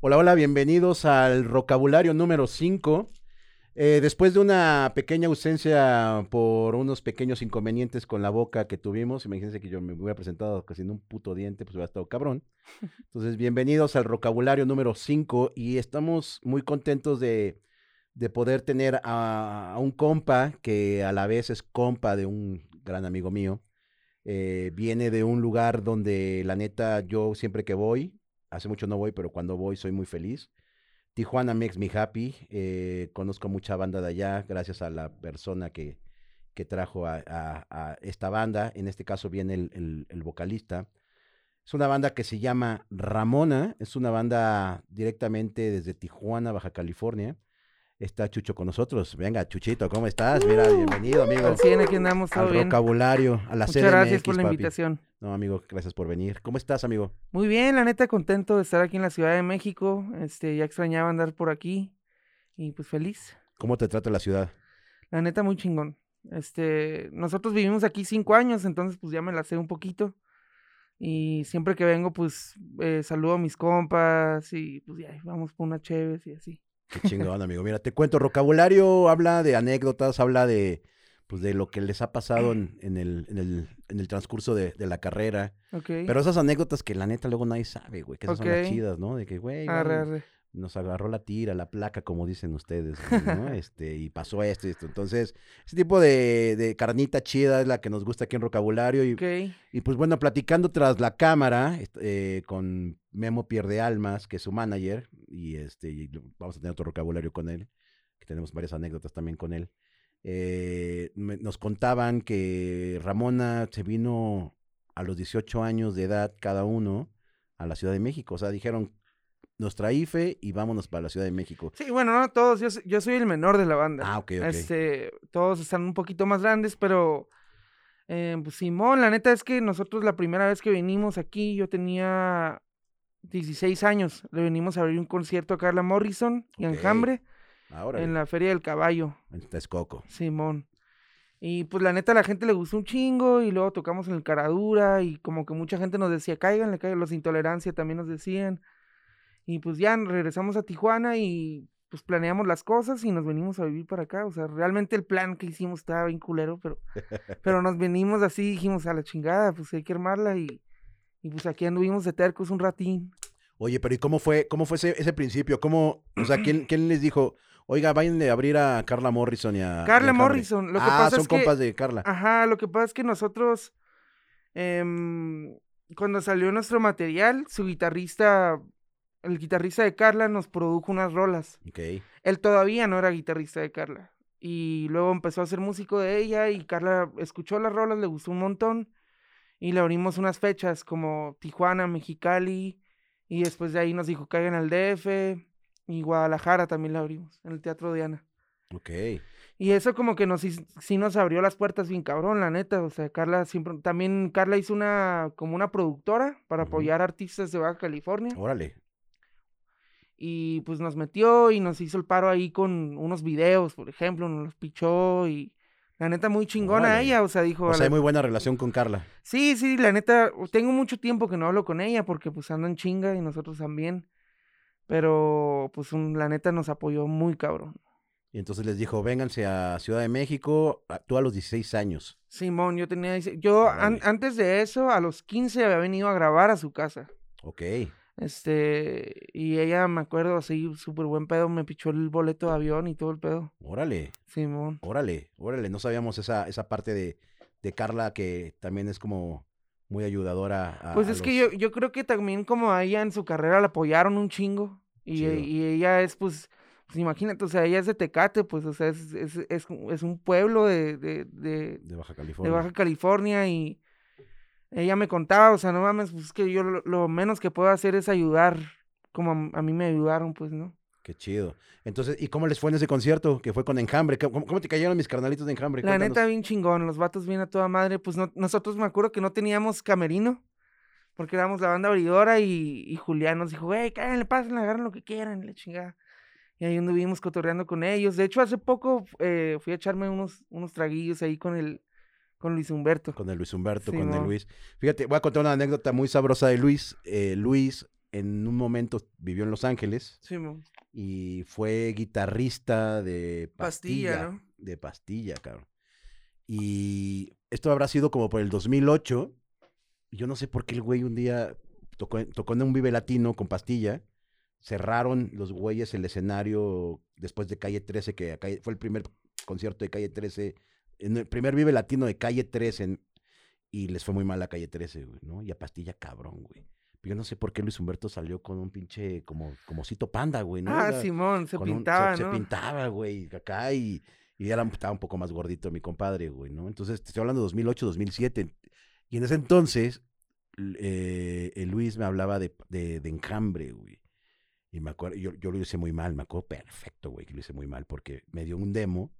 Hola, hola, bienvenidos al vocabulario número 5. Eh, después de una pequeña ausencia por unos pequeños inconvenientes con la boca que tuvimos, imagínense que yo me hubiera presentado casi en un puto diente, pues hubiera estado cabrón. Entonces, bienvenidos al vocabulario número 5 y estamos muy contentos de, de poder tener a, a un compa que a la vez es compa de un gran amigo mío. Eh, viene de un lugar donde la neta yo siempre que voy, hace mucho no voy, pero cuando voy soy muy feliz. Tijuana makes me happy. eh, conozco mucha banda de allá gracias a la persona que, que trajo a, esta banda. En este caso viene el, el- el vocalista. Es una banda que se llama Ramona. Es una banda directamente desde Tijuana, Baja California. Está Chucho con nosotros. Venga, Chuchito, ¿cómo estás? Mira, bienvenido, amigo. Al 100 aquí andamos, todo Al bien. vocabulario, a la Muchas gracias por la papi. invitación. No, amigo, gracias por venir. ¿Cómo estás, amigo? Muy bien, la neta contento de estar aquí en la Ciudad de México. Este, ya extrañaba andar por aquí y pues feliz. ¿Cómo te trata la ciudad? La neta muy chingón. Este, nosotros vivimos aquí cinco años, entonces pues ya me la sé un poquito. Y siempre que vengo, pues eh, saludo a mis compas y pues ya vamos por una chévere y así. Qué chingón, amigo. Mira, te cuento, vocabulario habla de anécdotas, habla de pues de lo que les ha pasado en, en el, en, el, en el transcurso de, de la carrera. Ok. Pero esas anécdotas que la neta luego nadie sabe, güey, que esas son las chidas, ¿no? De que, güey, Arre, arre. Nos agarró la tira, la placa, como dicen ustedes, ¿no? Este, y pasó esto y esto. Entonces, ese tipo de, de carnita chida es la que nos gusta aquí en vocabulario. Y, y pues bueno, platicando tras la cámara eh, con Memo Pierde Almas, que es su manager, y este y vamos a tener otro vocabulario con él, que tenemos varias anécdotas también con él. eh, me- nos contaban que Ramona se vino a los 18 años de edad cada uno a la Ciudad de México. O sea, dijeron nuestra IFE y vámonos para la Ciudad de México. Sí, bueno, no todos, yo, yo soy el menor de la banda. Ah, ok, ok. Este, todos están un poquito más grandes, pero eh, pues Simón, la neta es que nosotros la primera vez que vinimos aquí, yo tenía 16 años. Le venimos a abrir un concierto a Carla Morrison y a Ok. Enjambre Ahora, en la Feria del Caballo, en Texcoco. Simón. Y pues la neta a la gente le gustó un chingo y luego tocamos en el Caradura y como que mucha gente nos decía, cáiganle, cáiganle, los Intolerancia también nos decían. Y pues ya regresamos a Tijuana y pues planeamos las cosas y nos venimos a vivir para acá. O sea, realmente el plan que hicimos estaba bien culero, pero, pero nos venimos así, dijimos a la chingada, pues hay que armarla y, y pues aquí anduvimos de tercos un ratín. Oye, pero ¿y cómo fue, cómo fue ese, ese principio? ¿Cómo, o sea, ¿quién, quién les dijo, oiga, vayan a abrir a Carla Morrison y a... y a Carla Enjambre"? Morrison, lo que ah, pasa son es que- compas de Carla. Ajá, lo que pasa es que nosotros, em, cuando salió nuestro material, su guitarrista, el guitarrista de Carla nos produjo unas rolas. Ok. Él todavía no era guitarrista de Carla. Y luego empezó a ser músico de ella y Carla escuchó las rolas, le gustó un montón. Y le abrimos unas fechas como Tijuana, Mexicali. Y después de ahí nos dijo, caigan al DF. Y Guadalajara también la abrimos, en el Teatro Diana. Ok. Y eso como que nos sí nos abrió las puertas bien cabrón, la neta. O sea, Carla siempre, también Carla hizo una, como una productora para apoyar artistas de Baja California. Órale. Y pues nos metió y nos hizo el paro ahí con unos videos, por ejemplo, nos los pichó y la neta muy chingona ella, o sea, dijo... O sea, hay muy buena relación con Carla. Sí, sí, la neta, tengo mucho tiempo que no hablo con ella porque pues andan chinga y nosotros también. Pero pues un- la neta nos apoyó muy cabrón. Y entonces les dijo, vénganse a Ciudad de México, tú a los 16 años. Simón, yo tenía... Yo an- Órale. antes de eso, a los 15 había venido a grabar a su casa. Ok. Este, y ella, me acuerdo, así, súper buen pedo, me pichó el boleto de avión y todo el pedo. Órale. Simón. Órale. Órale. No sabíamos esa, esa parte de, de Carla que también es como muy ayudadora. a- Pues a es que yo, yo creo que también como a ella en su carrera la apoyaron un chingo. Y, Chido. y ella es, pues, pues imagínate, o sea, ella es de Tecate, pues, o sea, es, es, es, es un pueblo de, de, de, De Baja de California. Baja California y ella me contaba, o sea, no mames, pues es que yo lo, lo menos que puedo hacer es ayudar como a, a mí me ayudaron, pues, ¿no? Qué chido. Entonces, ¿y cómo les fue en ese concierto? Que fue con Enjambre. ¿Cómo, cómo te cayeron mis carnalitos de Enjambre? La Cuéntanos. neta, bien chingón, los vatos bien a toda madre. Pues no- nosotros me acuerdo que no teníamos camerino, porque éramos la banda abridora y, y Julián nos dijo, güey, cáiganle, pásenle, agarren lo que quieran, y la chingada. Y ahí anduvimos cotorreando con ellos. De hecho, hace poco eh, fui a echarme unos, unos traguillos ahí con el, con Luis Humberto. Con el Luis Humberto, con el. Luis. Fíjate, voy a contar una anécdota muy sabrosa de Luis. Eh, Luis en un momento vivió en Los Ángeles Simón. y fue guitarrista de Pastilla, Pastilla. ¿no? De Pastilla, cabrón. Y esto habrá sido como por el 2008. Y yo no sé por qué el güey un día tocó, tocó en un Vive Latino con Pastilla. Cerraron los güeyes el escenario después de Calle 13, que fue el primer concierto de Calle 13, en el primer Vive Latino de Calle 13, en- y les fue muy mal a Calle 13, güey, ¿no? Y a Pastilla, cabrón, güey. Yo no sé por qué Luis Humberto salió con un pinche, como, como Cito Panda, güey, ¿no? Ah, Era- Simón, se con un- pintaba, se, ¿no? pintaba, güey, acá y, y era, estaba un poco más gordito mi compadre, güey, ¿no? Entonces, te estoy hablando de 2008, 2007. Y en ese entonces, eh, el Luis me hablaba de, de, de enjambre, güey. Y me acuerdo, yo, yo lo hice muy mal, me acuerdo perfecto, güey, que lo hice muy mal, porque me dio un demo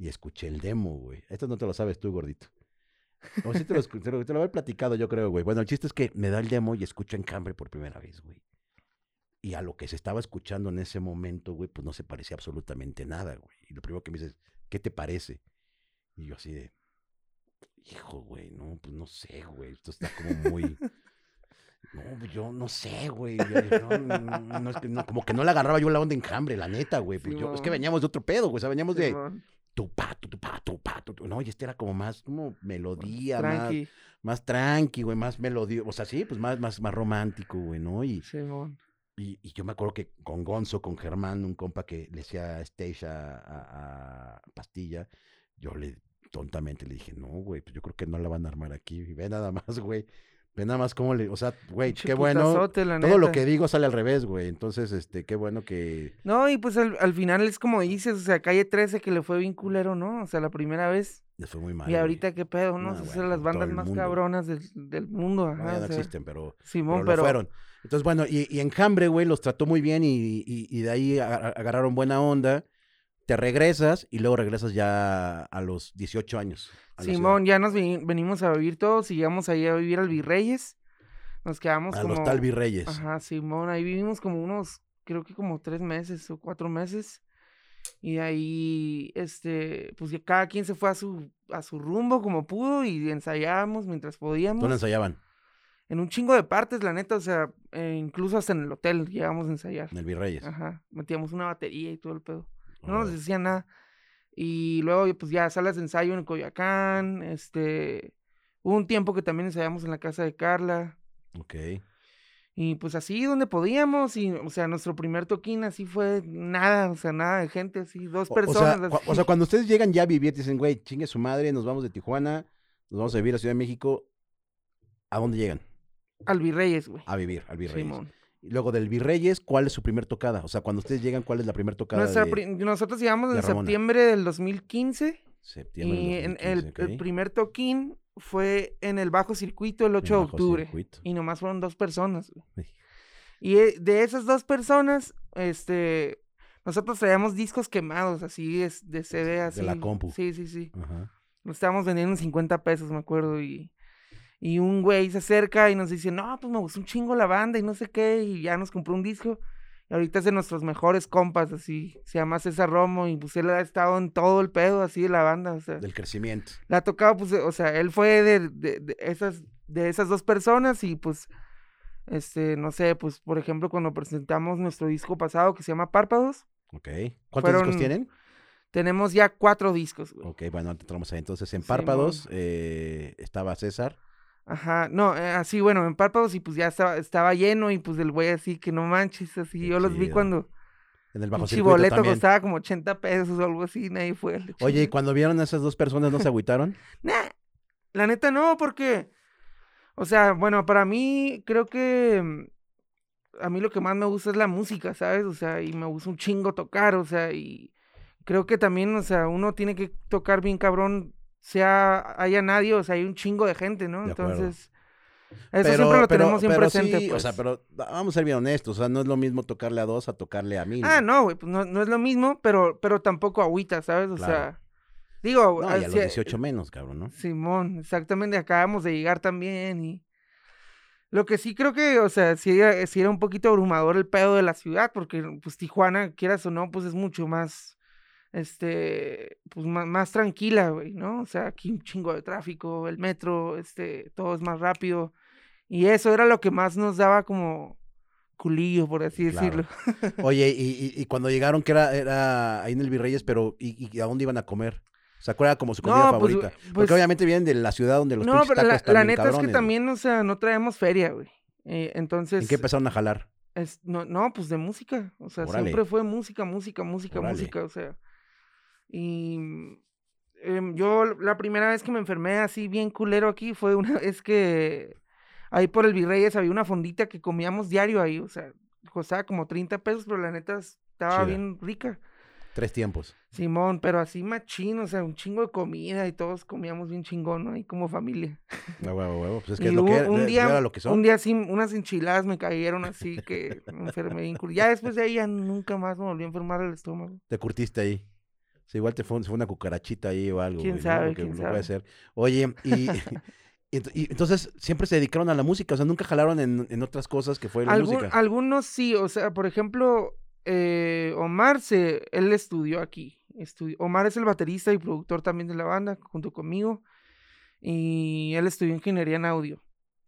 y escuché el demo, güey. Esto no te lo sabes tú, gordito. O sí te lo, te lo, te lo había platicado, yo creo, güey. Bueno, el chiste es que me da el demo y escucho enjambre por primera vez, güey. Y a lo que se estaba escuchando en ese momento, güey, pues no se parecía absolutamente nada, güey. Y lo primero que me dices, ¿qué te parece? Y yo así de, hijo, güey, no, pues no sé, güey. Esto está como muy... No, pues yo no sé, güey. No, no, no, no, es que no, como que no le agarraba yo la onda enjambre, la neta, güey. Pues yo, es que veníamos de otro pedo, güey. O sea, veníamos de No, y este era como más, como melodía, más, Tranqui, más tranqui, güey, más melodía. O sea, sí, pues más, más, más romántico, güey, ¿no? Y, Simón. y, y yo me acuerdo que con Gonzo, con Germán, un compa que le decía stage a, a- a Pastilla, yo le tontamente le dije, no, güey, pues yo creo que no la van a armar aquí. Y ve nada más, güey. Ve nada más cómo le, o sea, güey, qué bueno. Todo lo que digo sale al revés, güey. Entonces, este, qué bueno que. No, y pues al, al final es como dices, o sea, calle 13 que le fue bien culero, ¿no? O sea, la primera vez. Les fue muy mal. y güey. ahorita qué pedo, ¿no? No, O sea, bueno, son las bandas más mundo. cabronas del, del mundo, ya no o sea, existen, pero, Simón, pero, pero, lo fueron. Entonces, bueno, y, y Enjambre, güey, los trató muy bien y, y- y de ahí aga- agarraron buena onda. Te regresas y luego regresas ya a los 18 años. Simón, ya nos veni- venimos a vivir todos y llegamos ahí a vivir al Virreyes. Nos quedamos A como... los tal Virreyes. Ajá, Simón, ahí vivimos como unos, creo que como tres meses o cuatro meses. Y ahí, este, pues cada quien se fue a su, a su rumbo como pudo y ensayábamos mientras podíamos. ¿Dónde ensayaban? En un chingo de partes, la neta, o sea, eh, incluso hasta en el hotel llegamos a ensayar. En el Virreyes. Ajá, metíamos una batería y todo el pedo. No nos decían nada. Y luego, pues ya salas de ensayo en Coyoacán, este, hubo un tiempo que también ensayamos en la casa de Carla. Ok. Y pues así donde podíamos, y o sea, nuestro primer toquín así fue nada, o sea, nada de gente, así, dos O- personas. O sea, o sea, cuando ustedes llegan ya a vivir, dicen, güey, chingue su madre, nos vamos de Tijuana, nos vamos a vivir a Ciudad de México. ¿A dónde llegan? Al Virreyes, güey. A vivir, al Virreyes. Simón. Y luego del Virreyes, ¿cuál es su primer tocada? O sea, cuando ustedes llegan, ¿cuál es la primera tocada de nosotros llegamos en Ramona? septiembre del 2015 septiembre y del en el, 2015, el ok? primer toquín fue en el bajo circuito el 8 En de octubre. Circuito. Y nomás fueron dos personas. Y eh, de esas dos personas, este, nosotros traíamos discos quemados, así, es- de CD, así. de la compu. Sí, sí, sí. Ajá. Lo estábamos vendiendo en 50 pesos, me acuerdo. Y, y un güey se acerca y nos dice, no, pues me gustó un chingo la banda y no sé qué. Y ya nos compró un disco. Y ahorita es de nuestros mejores compas, así. Se llama César Romo y pues él ha estado en todo el pedo así de la banda. O sea, Del crecimiento. le ha tocado, pues, o sea, él fue de, de, de esas, de esas dos personas y pues, este, no sé, pues, por ejemplo, cuando presentamos nuestro disco pasado que se llama Párpados, Ok. ¿Cuántos Fueron- discos tienen? tenemos ya cuatro discos, güey. Ok, bueno, entramos ahí. Entonces, en. Párpados eh, estaba César. Ajá, no, eh, así, bueno, en párpados y pues ya estaba, estaba lleno y pues el güey así que no manches, así, Qué yo los vi cuando En el bajo boleto también. costaba como 80 pesos o algo así, nadie fue. Oye, ¿y cuando vieron a esas dos personas, no se agüitaron? Nah, la neta no, porque, o sea, bueno, para mí creo que a mí lo que más me gusta es la música, ¿sabes? O sea, y me gusta un chingo tocar, o sea, y creo que también, o sea, uno tiene que tocar bien cabrón, sea haya nadie, o sea, hay un chingo de gente, ¿no? De. Entonces, eso siempre lo tenemos bien presente, sí, pues. O sea, pero vamos a ser bien honestos. O sea, no es lo mismo tocarle a dos a tocarle a mil. Ah, no, güey, pues no, no es lo mismo, pero, pero tampoco agüita, ¿sabes? O Claro. sea, digo, No, y a los sí, 18 menos, cabrón, ¿no? Simón, exactamente, acabamos de llegar también y lo que sí creo que, o sea, sí era, sí era un poquito abrumador el pedo de la ciudad, porque pues Tijuana, quieras o no, pues es mucho más, este, pues más, más tranquila, güey, ¿no? O sea, aquí un chingo de tráfico, el metro, este, todo es más rápido y eso era lo que más nos daba como, culillo, por así Claro. decirlo. Oye, y, y- y cuando llegaron, que era, era ahí en el Virreyes, pero ¿y, y a dónde iban a comer? O sea, ¿cuál era como su comida No, pues, favorita? pues, Porque obviamente vienen de la ciudad donde los no, pero tacos la, están la neta es que cabrones, también, o sea, no traemos feria, güey. Eh, entonces, ¿En qué empezaron a jalar? es- no, no, pues de música. O sea, Órale. siempre fue música, música, música, Órale. música, o sea. Y mm, em, yo la primera vez que me enfermé así bien culero aquí fue una vez que ahí por el Virreyes había una fondita que comíamos diario ahí, o sea, costaba como 30 pesos, pero la neta estaba Chida. bien rica. Tres tiempos. Simón, pero así machín, o sea, un chingo de comida y todos comíamos bien chingón, ¿no? Ahí como familia. A huevo, huevo. Pues es que es lo que un de- día, era lo que son. un día sí, unas enchiladas me cayeron así que me enfermé bien. Ya después de ahí ya nunca más me volví a enfermar el estómago. Te curtiste ahí. Sí, igual te fue, fue una cucarachita ahí o algo. ¿Quién güey, ¿no? sabe, Porque quién no puede ser. Oye, y, y ent- y entonces siempre se dedicaron a la música. O sea, nunca jalaron en, en otras cosas que fue la música. algunos sí, o sea, por ejemplo, eh, Omar se, él estudió aquí. estudió- Omar es el baterista y productor también de la banda, junto conmigo. Y él estudió ingeniería en audio.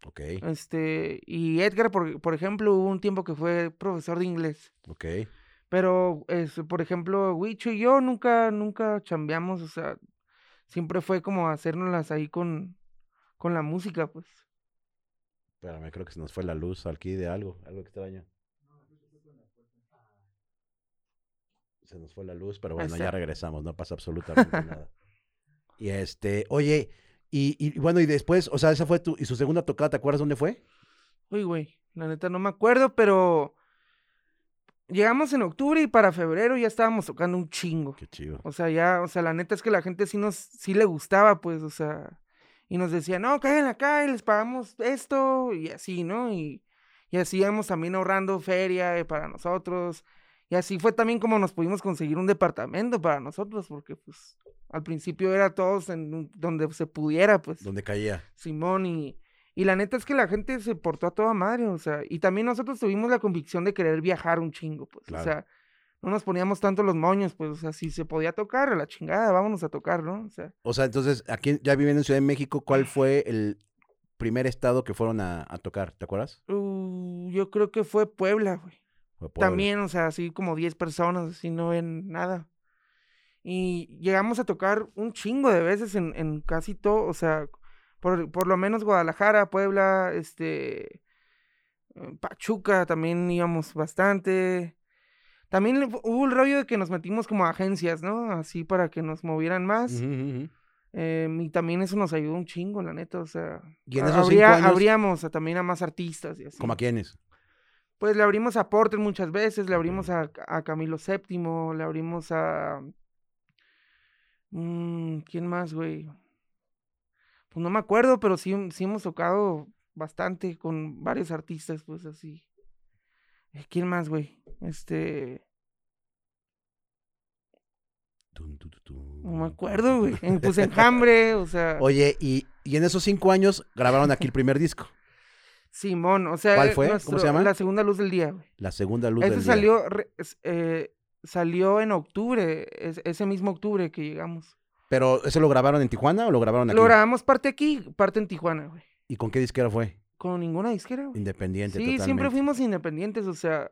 Ok, Este, y Edgar, por, por ejemplo, hubo un tiempo que fue profesor de inglés. ok. Pero, es, por ejemplo, Wicho y yo nunca, nunca chambeamos, o sea, siempre fue como hacernoslas ahí con, con la música, pues. Espérame, creo que se nos fue la luz aquí de algo, algo extraño. Se nos fue la luz, pero bueno, ya regresamos, no pasa absolutamente nada. Y este, oye, y, y bueno, y después, o sea, esa fue tu, y su segunda tocada, ¿te acuerdas dónde fue? Uy, güey, la neta no me acuerdo, pero llegamos en octubre y para febrero ya estábamos tocando un chingo. Qué chido. O sea, ya, o sea, la neta es que la gente sí nos, sí le gustaba, pues, o sea, y nos decía, no, caigan acá y les pagamos esto, y así, ¿no? Y, y así íbamos también ahorrando feria eh, para nosotros, y así fue también como nos pudimos conseguir un departamento para nosotros, porque, pues, al principio era todos en donde se pudiera, pues, ¿Dónde caía? Simón, y, y la neta es que la gente se portó a toda madre, o sea, y también nosotros tuvimos la convicción de querer viajar un chingo, pues, Claro. o sea, no nos poníamos tanto los moños, pues, o sea, si se podía tocar, a la chingada, vámonos a tocar, ¿no? O sea, O sea, entonces, aquí ya viviendo en Ciudad de México, ¿cuál fue el primer estado que fueron a, a tocar? ¿Te acuerdas? uh, yo creo que fue Puebla, güey. Fue Puebla. También, o sea, así como 10 personas, así no ven nada. Y llegamos a tocar un chingo de veces en, en casi todo, o sea, por, por lo menos Guadalajara, Puebla, este, eh, Pachuca también íbamos bastante. También hubo el rollo de que nos metimos como a agencias, ¿no? Así para que nos movieran más. Em, y también eso nos ayudó un chingo, la neta, o sea. Y en a- esos cinco habría- años- Abríamos a- también a más artistas y así. ¿Cómo a quiénes? Pues le abrimos a Porter muchas veces, le abrimos a, a Camilo VII, le abrimos a... mm, ¿Quién más, güey? Pues no me acuerdo, pero sí, sí hemos tocado bastante con varios artistas, pues así. Eh, ¿Quién más, güey? Este... No me acuerdo, güey. En- Pues Enjambre, o sea... Oye, y, y en esos cinco años grabaron aquí el primer disco, Simón, o sea... ¿Cuál eh, fue? ¿Cómo se llama? La segunda luz del día, güey. La Segunda Luz del Día. salió, re- es- eh, salió en octubre, es- ese mismo octubre que llegamos. ¿Pero ese lo grabaron en Tijuana o lo grabaron aquí? Lo grabamos parte aquí, parte en Tijuana, güey. ¿Y con qué disquera fue? Con ninguna disquera, güey. Independiente Sí, totalmente. siempre fuimos independientes, o sea,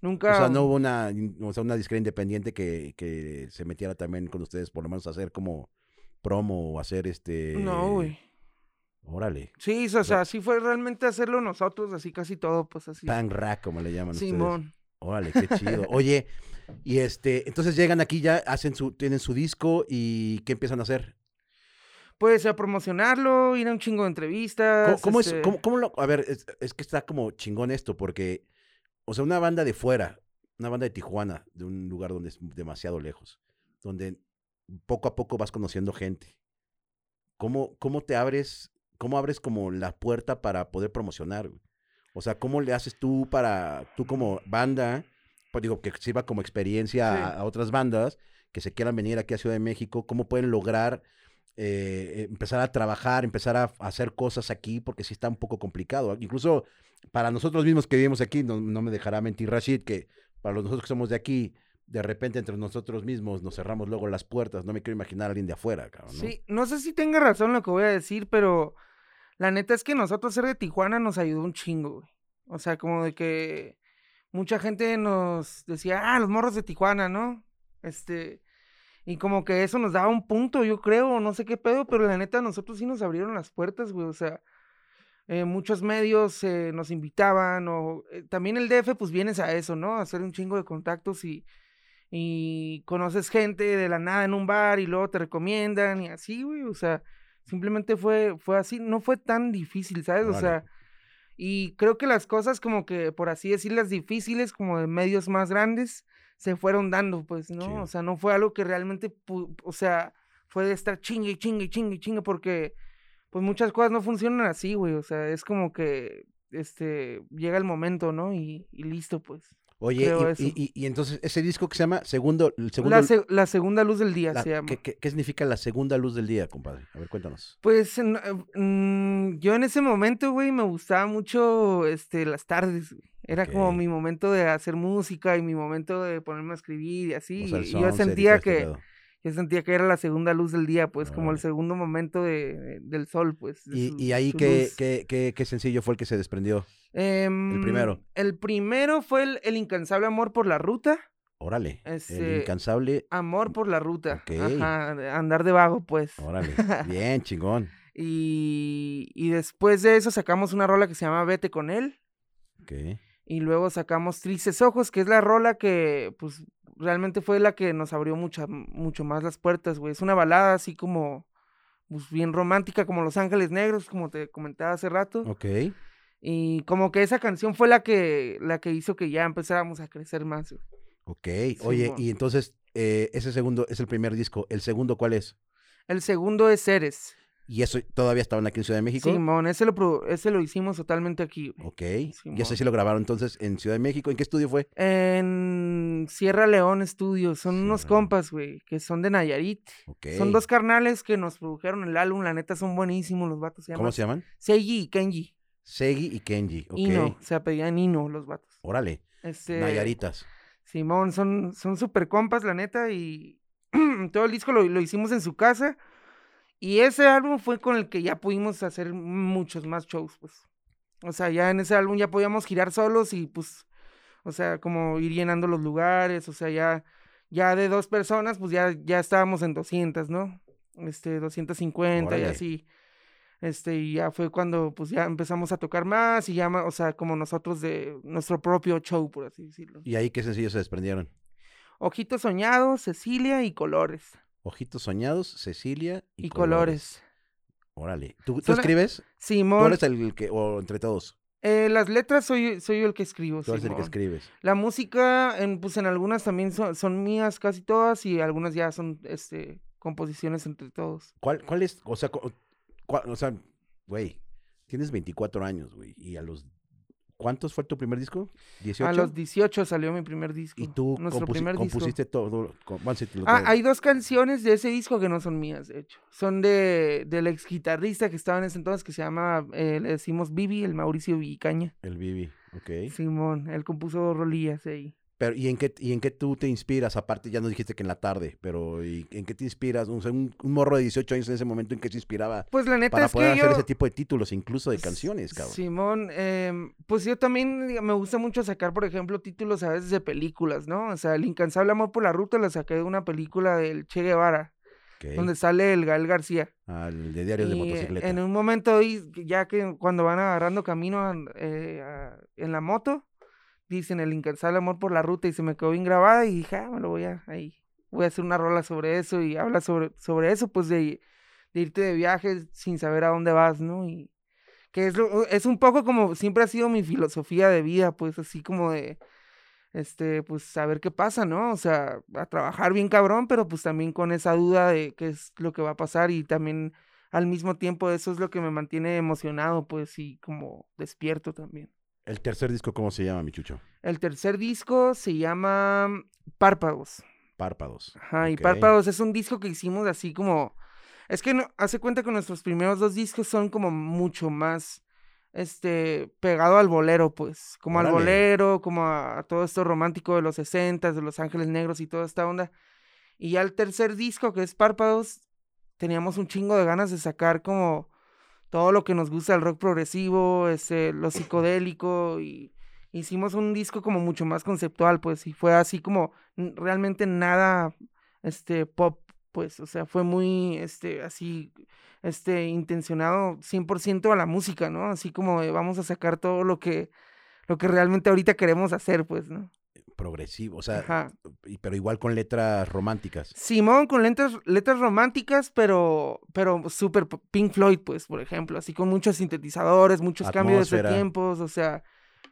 nunca... O sea, no hubo una, o sea, una disquera independiente que, que se metiera también con ustedes, por lo menos a hacer como promo o hacer este... No, güey. Órale. Sí, o sea, sí fue realmente hacerlo nosotros, así casi todo, pues así. Pan rack, como le llaman ustedes. Simón. Órale, qué chido. Oye, y este, entonces llegan aquí ya, hacen su, tienen su disco y ¿qué empiezan a hacer? Pues a promocionarlo, ir a un chingo de entrevistas. ¿Cómo, cómo es, este, cómo, cómo lo, a ver, es, es que está como chingón esto, porque, o sea, una banda de fuera, una banda de Tijuana, de un lugar donde es demasiado lejos, donde poco a poco vas conociendo gente. ¿Cómo, cómo te abres, cómo abres como la puerta para poder promocionar? güey? O sea, ¿cómo le haces tú para, tú como banda, pues digo, que sirva como experiencia Sí. a, a otras bandas que se quieran venir aquí a Ciudad de México, cómo pueden lograr eh, empezar a trabajar, empezar a, a hacer cosas aquí, porque sí está un poco complicado. Incluso para nosotros mismos que vivimos aquí, no, no me dejará mentir Rashid, que para los nosotros que somos de aquí, de repente entre nosotros mismos nos cerramos luego las puertas. No me quiero imaginar a alguien de afuera, cabrón. ¿no? Sí, no sé si tenga razón lo que voy a decir, pero la neta es que nosotros ser de Tijuana nos ayudó un chingo, güey. O sea, como de que mucha gente nos decía, ah, los morros de Tijuana, ¿no? Este, y como que eso nos daba un punto, yo creo, no sé qué pedo, pero la neta, nosotros sí nos abrieron las puertas, güey, o sea, eh, muchos medios eh, nos invitaban, o eh, también el DF, pues vienes a eso, ¿no? Hacer un chingo de contactos y conoces gente de la nada en un bar y luego te recomiendan y así, güey, o sea, simplemente fue, fue así, no fue tan difícil, ¿sabes? O sea, y creo que las cosas como que, por así decirlas, difíciles, como de medios más grandes, se fueron dando, pues, ¿no? O sea, no fue algo que realmente, o sea, fue de estar chingue, chingue, chingue, chingue, porque, pues, muchas cosas no funcionan así, güey, o sea, es como que, este, llega el momento, ¿no? Y, y listo, pues. Oye, y, y, entonces ese disco que se llama Segundo... El segundo la, segunda luz del día se llama. ¿qué, ¿qué, significa la segunda luz del día, compadre? A ver, cuéntanos. Pues mm, yo en ese momento, güey, me gustaba mucho este, las tardes, Era como mi momento de hacer música y mi momento de ponerme a escribir y así. y yo sentía que yo sentía que era la segunda luz del día, pues, como el segundo momento de, del sol, pues. ¿Y, ahí qué, qué, qué, sencillo fue el que se desprendió? el em, primero. El primero fue el, incansable amor por la ruta. Órale. el incansable. Amor por la ruta. Ajá, andar de vago, pues. Órale. Bien, chingón. y, y después de eso sacamos una rola que se llama Vete con él. Ok. Y luego sacamos Tristes Ojos, que es la rola que, pues, realmente fue la que nos abrió mucha, mucho más las puertas, güey. Es una balada así como, pues, bien romántica, como Los Ángeles Negros, como te comentaba hace rato. Ok. Y como que esa canción fue la que, la que hizo que ya empezáramos a crecer más. Güey. Ok, oye, y entonces, eh, ese segundo es el primer disco. ¿El segundo cuál es? El segundo es Ceres. ¿Y eso todavía estaban aquí en Ciudad de México? Simón, ese lo, ese lo hicimos totalmente aquí. Ok. ¿Y ese sí lo grabaron entonces en Ciudad de México? ¿En qué estudio fue? En Sierra León Studios. Son unos compas, güey, que son de Nayarit. Ok. Son dos carnales que nos produjeron el álbum. La neta son buenísimos los vatos. ¿Cómo se llaman? Seiji y Kenji. Segi y Kenji, ok. Ino, se apellían Ino los vatos. Órale. Este, Nayaritas. Simón, son súper compas, la neta, y todo el disco lo, lo hicimos en su casa. Y ese álbum fue con el que ya pudimos hacer muchos más shows, pues. O sea, ya en ese álbum ya podíamos girar solos y pues, o sea, como ir llenando los lugares, o sea, ya, ya de dos personas, pues ya, ya estábamos en 200, ¿no? Este, 250 y así. Este, y ya fue cuando, pues ya empezamos a tocar más y ya, o sea, como nosotros de nuestro propio show, por así decirlo. ¿Y ahí qué sencillos se desprendieron? Ojitos Soñados, Cecilia y Colores. Ojitos Soñados, Cecilia y, Colores. Órale. ¿Tú, escribes? Simón. ¿Tú eres el que, o entre todos? Eh, las letras soy, soy yo el que escribo. Tú eres el que escribes. La música, en, pues en algunas también son, mías casi todas y algunas ya son este, composiciones entre todos. ¿Cuál, cuál es, o sea, o sea, güey, tienes 24 años, güey, y a los ¿Cuántos fue tu primer disco? ¿18? A los 18 salió mi primer disco. ¿Y tú Nuestro primer compusiste todo? ah, hay dos canciones de ese disco que no son mías, de hecho. Son de del ex guitarrista que estaba en ese entonces, que se llama, eh, le decimos Bibi, el Mauricio Vicaña. El Bibi, ok. Simón, él compuso dos rolillas ahí. Pero, ¿y en qué, y en qué tú te inspiras? Aparte, ya nos dijiste que en la tarde, pero ¿y ¿en qué te inspiras? un, morro de 18 años en ese momento, ¿en qué se inspiraba? Pues la neta para es poder que hacer ese tipo de títulos, incluso de canciones, cabrón. Simón, em, pues yo también me gusta mucho sacar, por ejemplo, títulos a veces de películas, ¿no? O sea, El incansable amor por la ruta la saqué de una película del Che Guevara. Donde sale el Gael García. Ah, el de Diarios de Motocicleta. En un momento, ya que cuando van agarrando camino eh, en la moto, dicen el incansable amor por la ruta y se me quedó bien grabada y dije, ah, me lo voy a, ahí, voy a hacer una rola sobre eso y habla sobre, sobre eso, pues de, irte de viaje sin saber a dónde vas, ¿no? Y que es, es un poco como siempre ha sido mi filosofía de vida, pues así como de, este, pues saber qué pasa, ¿no? O sea, a trabajar bien cabrón, pero pues también con esa duda de qué es lo que va a pasar y también al mismo tiempo eso es lo que me mantiene emocionado, pues y como despierto también. ¿El tercer disco cómo se llama, Michucho? El tercer disco se llama Párpados. Párpados. Ajá, y Párpados es un disco que hicimos así como... Es que no, hace cuenta que nuestros primeros dos discos son como mucho más, este, pegado al bolero, pues. Como al bolero, como a, todo esto romántico de los 60 de Los Ángeles Negros y toda esta onda. Y ya el tercer disco, que es Párpados, teníamos un chingo de ganas de sacar como todo lo que nos gusta el rock progresivo, ese, lo psicodélico y, hicimos un disco como mucho más conceptual, pues, y fue así como realmente nada, este, pop, pues, o sea, fue muy, este, así, este, intencionado 100% a la música, ¿no? Así como vamos a sacar todo lo que, lo que realmente ahorita queremos hacer, pues, ¿no? Progresivo, o sea, Ajá. pero igual con letras románticas. Simón con letras, letras románticas, pero, pero súper Pink Floyd, pues, por ejemplo, así con muchos sintetizadores, muchos cambios de tiempos, o sea,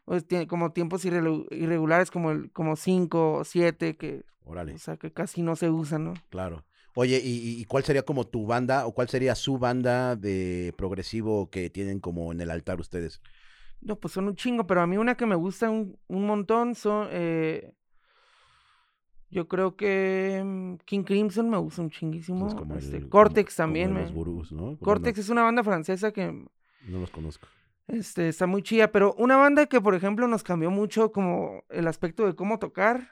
pues, tiene como tiempos irregulares como el, como cinco o siete, que, Órale, o sea, que casi no se usan, ¿no? claro. Oye, ¿y, y- y cuál sería como tu banda o cuál sería su banda de progresivo que tienen como en el altar ustedes? No, pues son un chingo, pero a mí una que me gusta un, un montón son, eh, yo creo que mm, King Crimson me gusta un chinguísimo, Es como este, el- Cortex como también, me- los gurús, ¿no? Cortex es una banda francesa que No, los conozco. Este, está muy chida, pero una banda que, por ejemplo, nos cambió mucho como el aspecto de cómo tocar,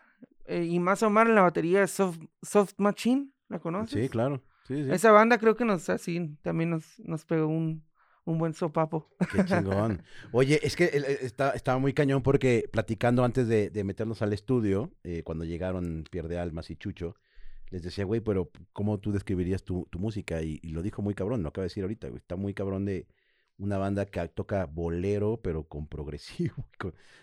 eh, y más o menos en la batería es Soft, Soft Machine, ¿la conoces? Sí, claro. Sí, sí. Esa banda creo que nos, así, también nos, nos pegó un, un buen sopapo. Qué chingón. Oye, es que el- el- está, estaba muy cañón porque platicando antes de, de meternos al estudio, eh, cuando llegaron Pierde Almas y Chucho, les decía, güey, pero ¿cómo tú describirías tu, tu música? Y, y lo dijo muy cabrón, lo acaba de decir ahorita, güey. Está muy cabrón de una banda que toca bolero, pero con progresivo.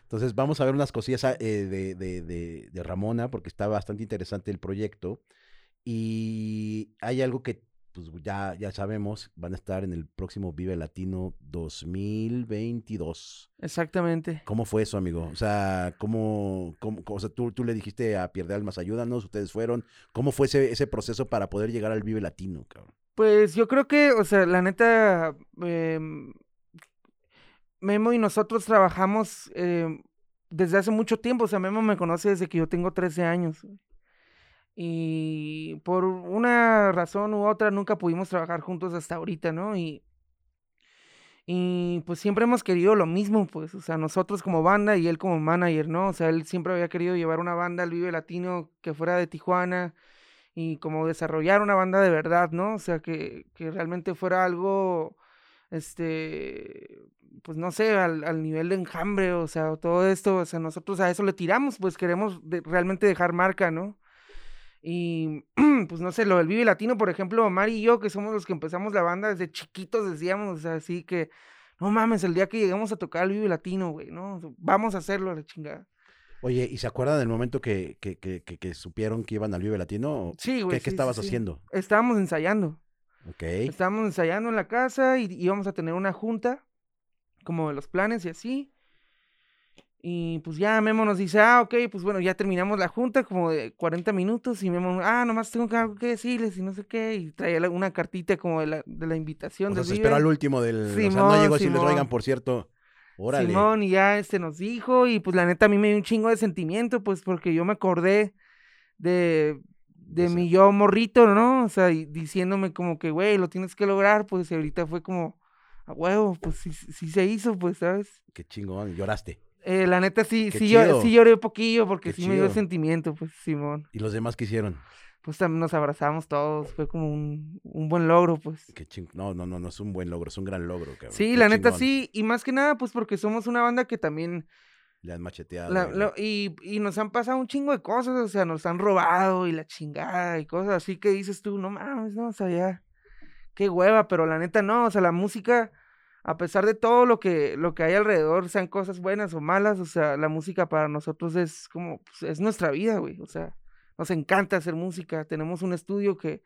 Entonces, vamos a ver unas cosillas ah, eh, de, de, de, de Ramona, porque está bastante interesante el proyecto. Y hay algo que pues ya, ya sabemos, van a estar en el próximo Vive Latino 2022. Exactamente. ¿Cómo fue eso, amigo? O sea, ¿cómo, cómo- o sea, tú, tú le dijiste a Pierde Almas, ayúdanos, ustedes fueron. ¿Cómo fue ese, ese proceso para poder llegar al Vive Latino, cabrón? Pues yo creo que, o sea, la neta, em, Memo y nosotros trabajamos em, desde hace mucho tiempo. O sea, Memo me conoce desde que yo tengo 13 años. Y por una razón u otra nunca pudimos trabajar juntos hasta ahorita, ¿no? Y, y pues siempre hemos querido lo mismo, pues, o sea, nosotros como banda y él como manager, ¿no? O sea, él siempre había querido llevar una banda al Vive Latino que fuera de Tijuana y como desarrollar una banda de verdad, ¿no? O sea, que, que realmente fuera algo, este, pues no sé, al, al nivel de enjambre, o sea, todo esto, o sea, nosotros a eso le tiramos, pues queremos realmente dejar marca, ¿no? Y pues no sé, lo del Vive Latino, por ejemplo, Mari y yo, que somos los que empezamos la banda desde chiquitos, decíamos, o sea, así que, no mames, el día que lleguemos a tocar el Vive Latino, güey, ¿no? Vamos a hacerlo a la chingada. Oye, ¿y se acuerdan del momento que, que, que, que- que supieron que iban al Vive Latino? Sí, ¿Qué, güey. qué sí, estabas sí. haciendo? Estábamos ensayando. Ok. Estábamos ensayando en la casa y íbamos a tener una junta, como de los planes y así. Y pues ya Memo nos dice, ah, ok, pues bueno, ya terminamos la junta, como de 40 minutos. Y Memo, ah, nomás tengo que- algo que decirles y no sé qué. Y traía una cartita como de la, de la invitación. O sea, se esperó al último del... o sea, no Simón, llegó decirles, Simón. oigan, por cierto, órale. Simón, y ya este nos dijo, y pues la neta a mí me dio un chingo de sentimiento, pues porque yo me acordé de, de Esa- mi yo morrito, ¿no? O sea, y diciéndome como que, güey, lo tienes que lograr, pues y ahorita fue como, a huevo, pues sí, sí se hizo, pues, ¿sabes? Qué chingón, lloraste. Eh, la neta sí, Qué sí, yo, sí lloré un poquillo porque Qué sí me dio chido. sentimiento, pues, Simón. ¿Y los demás qué hicieron? Pues también nos abrazamos todos, fue como un, un buen logro, pues. Qué ching... No, no, no, no es un buen logro, es un gran logro, cabrón. Sí, Qué la neta chingón. sí, y más que nada, pues porque somos una banda que también Le han macheteado. La- y, y nos han pasado un chingo de cosas, o sea, nos han robado y la chingada y cosas así que dices tú, no mames, no, o sea, ya, qué hueva, pero la neta no, o sea, la música, a pesar de todo lo que, lo que hay alrededor, sean cosas buenas o malas, o sea, la música para nosotros es como, pues, es nuestra vida, güey, o sea, nos encanta hacer música, tenemos un estudio que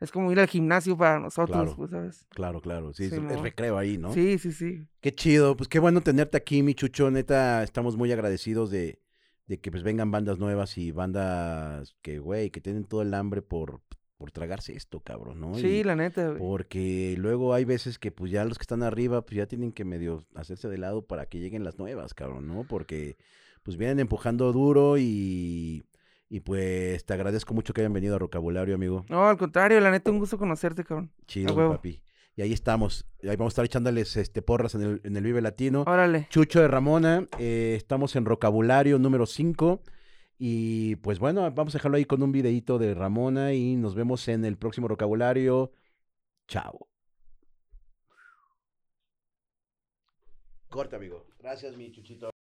es como ir al gimnasio para nosotros, Claro. pues, ¿sabes? Claro, claro. Sí, es- es recreo ahí, ¿no? Sí, sí, sí. Qué chido, pues qué bueno tenerte aquí, mi chucho, neta, estamos muy agradecidos de, de que pues vengan bandas nuevas y bandas que, güey, que tienen todo el hambre por, por tragarse esto, cabrón, ¿no? Sí, Y la neta, güey. porque luego hay veces que pues ya los que están arriba pues ya tienen que medio hacerse de lado para que lleguen las nuevas, cabrón, ¿no? Porque pues vienen empujando duro y, y pues te agradezco mucho que hayan venido a Rocabulario, amigo. No, al contrario, la neta, un gusto conocerte, cabrón. Chido, papi. Y ahí estamos. Ahí vamos a estar echándoles este porras en el, en el Vive Latino. Órale. Chucho de Ramona, eh, estamos en Rocabulario número 5. Y pues bueno, vamos a dejarlo ahí con un videíto de Ramona y nos vemos en el próximo Rocabulario. Chao. Corta, amigo. Gracias, mi chuchito.